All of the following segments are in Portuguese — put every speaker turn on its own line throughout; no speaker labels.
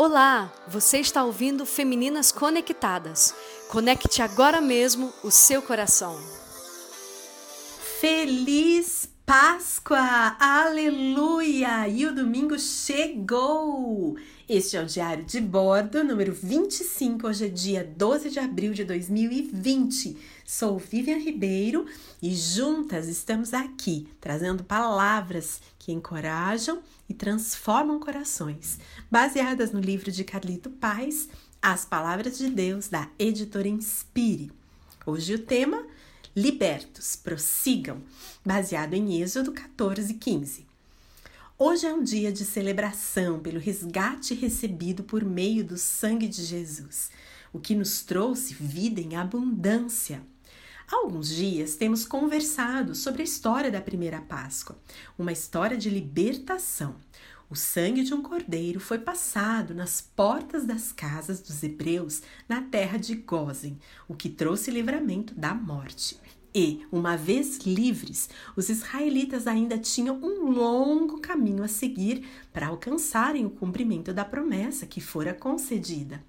Olá, você está ouvindo Femininas Conectadas. Conecte agora mesmo o seu coração.
Feliz Páscoa! Aleluia! E o domingo chegou! Este é o Diário de Bordo, número 25. Hoje é dia 12 de abril de 2020. Sou Vivian Ribeiro e juntas estamos aqui trazendo palavras que encorajam e transformam corações, baseadas no livro de Carlito Paz, As Palavras de Deus, da editora Inspire. Hoje o tema Libertos, prossigam, baseado em Êxodo 14, 15. Hoje é um dia de celebração pelo resgate recebido por meio do sangue de Jesus, o que nos trouxe vida em abundância. Há alguns dias temos conversado sobre a história da primeira Páscoa, uma história de libertação. O sangue de um cordeiro foi passado nas portas das casas dos hebreus na terra de Gozen, o que trouxe livramento da morte. E, uma vez livres, os israelitas ainda tinham um longo caminho a seguir para alcançarem o cumprimento da promessa que fora concedida.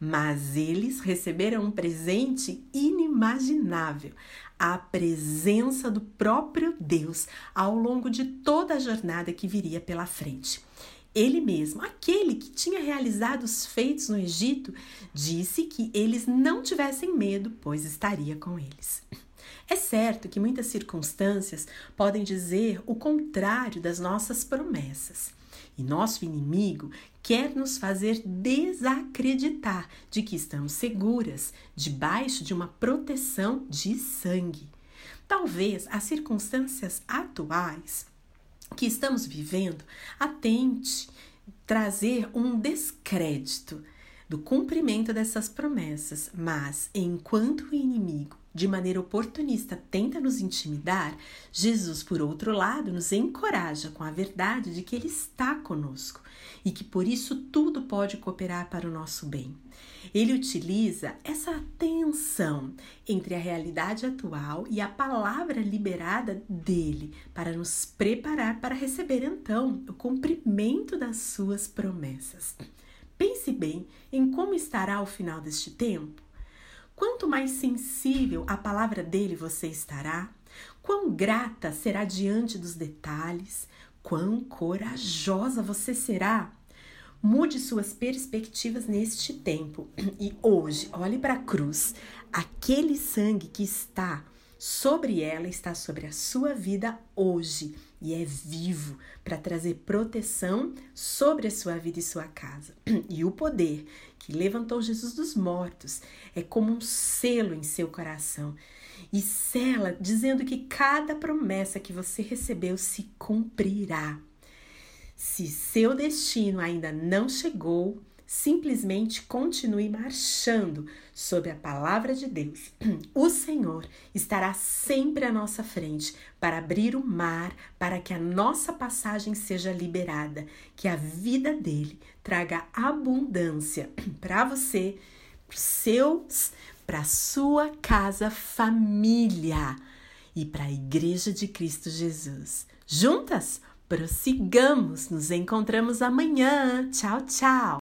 Mas eles receberam um presente inimaginável, a presença do próprio Deus ao longo de toda a jornada que viria pela frente. Ele mesmo, aquele que tinha realizado os feitos no Egito, disse que eles não tivessem medo, pois estaria com eles. É certo que muitas circunstâncias podem dizer o contrário das nossas promessas. E nosso inimigo quer nos fazer desacreditar de que estamos seguras debaixo de uma proteção de sangue. Talvez as circunstâncias atuais que estamos vivendo atente trazer um descrédito do cumprimento dessas promessas, mas enquanto o inimigo de maneira oportunista tenta nos intimidar, Jesus, por outro lado, nos encoraja com a verdade de que Ele está conosco e que por isso tudo pode cooperar para o nosso bem. Ele utiliza essa tensão entre a realidade atual e a palavra liberada dele para nos preparar para receber então o cumprimento das suas promessas. Pense bem em como estará o final deste tempo. Quanto mais sensível à palavra dele você estará, quão grata será diante dos detalhes, quão corajosa você será. Mude suas perspectivas neste tempo. E hoje olhe para a cruz, aquele sangue que está sobre ela está sobre a sua vida hoje e é vivo para trazer proteção sobre a sua vida e sua casa. E o poder que levantou Jesus dos mortos é como um selo em seu coração e sela dizendo que cada promessa que você recebeu se cumprirá. Se seu destino ainda não chegou, simplesmente continue marchando sob a palavra de Deus. O Senhor estará sempre à nossa frente para abrir o mar, para que a nossa passagem seja liberada, que a vida dele traga abundância para você, para seus, para sua casa, família e para a igreja de Cristo Jesus. Juntas, prossigamos. Nos encontramos amanhã. Tchau, tchau.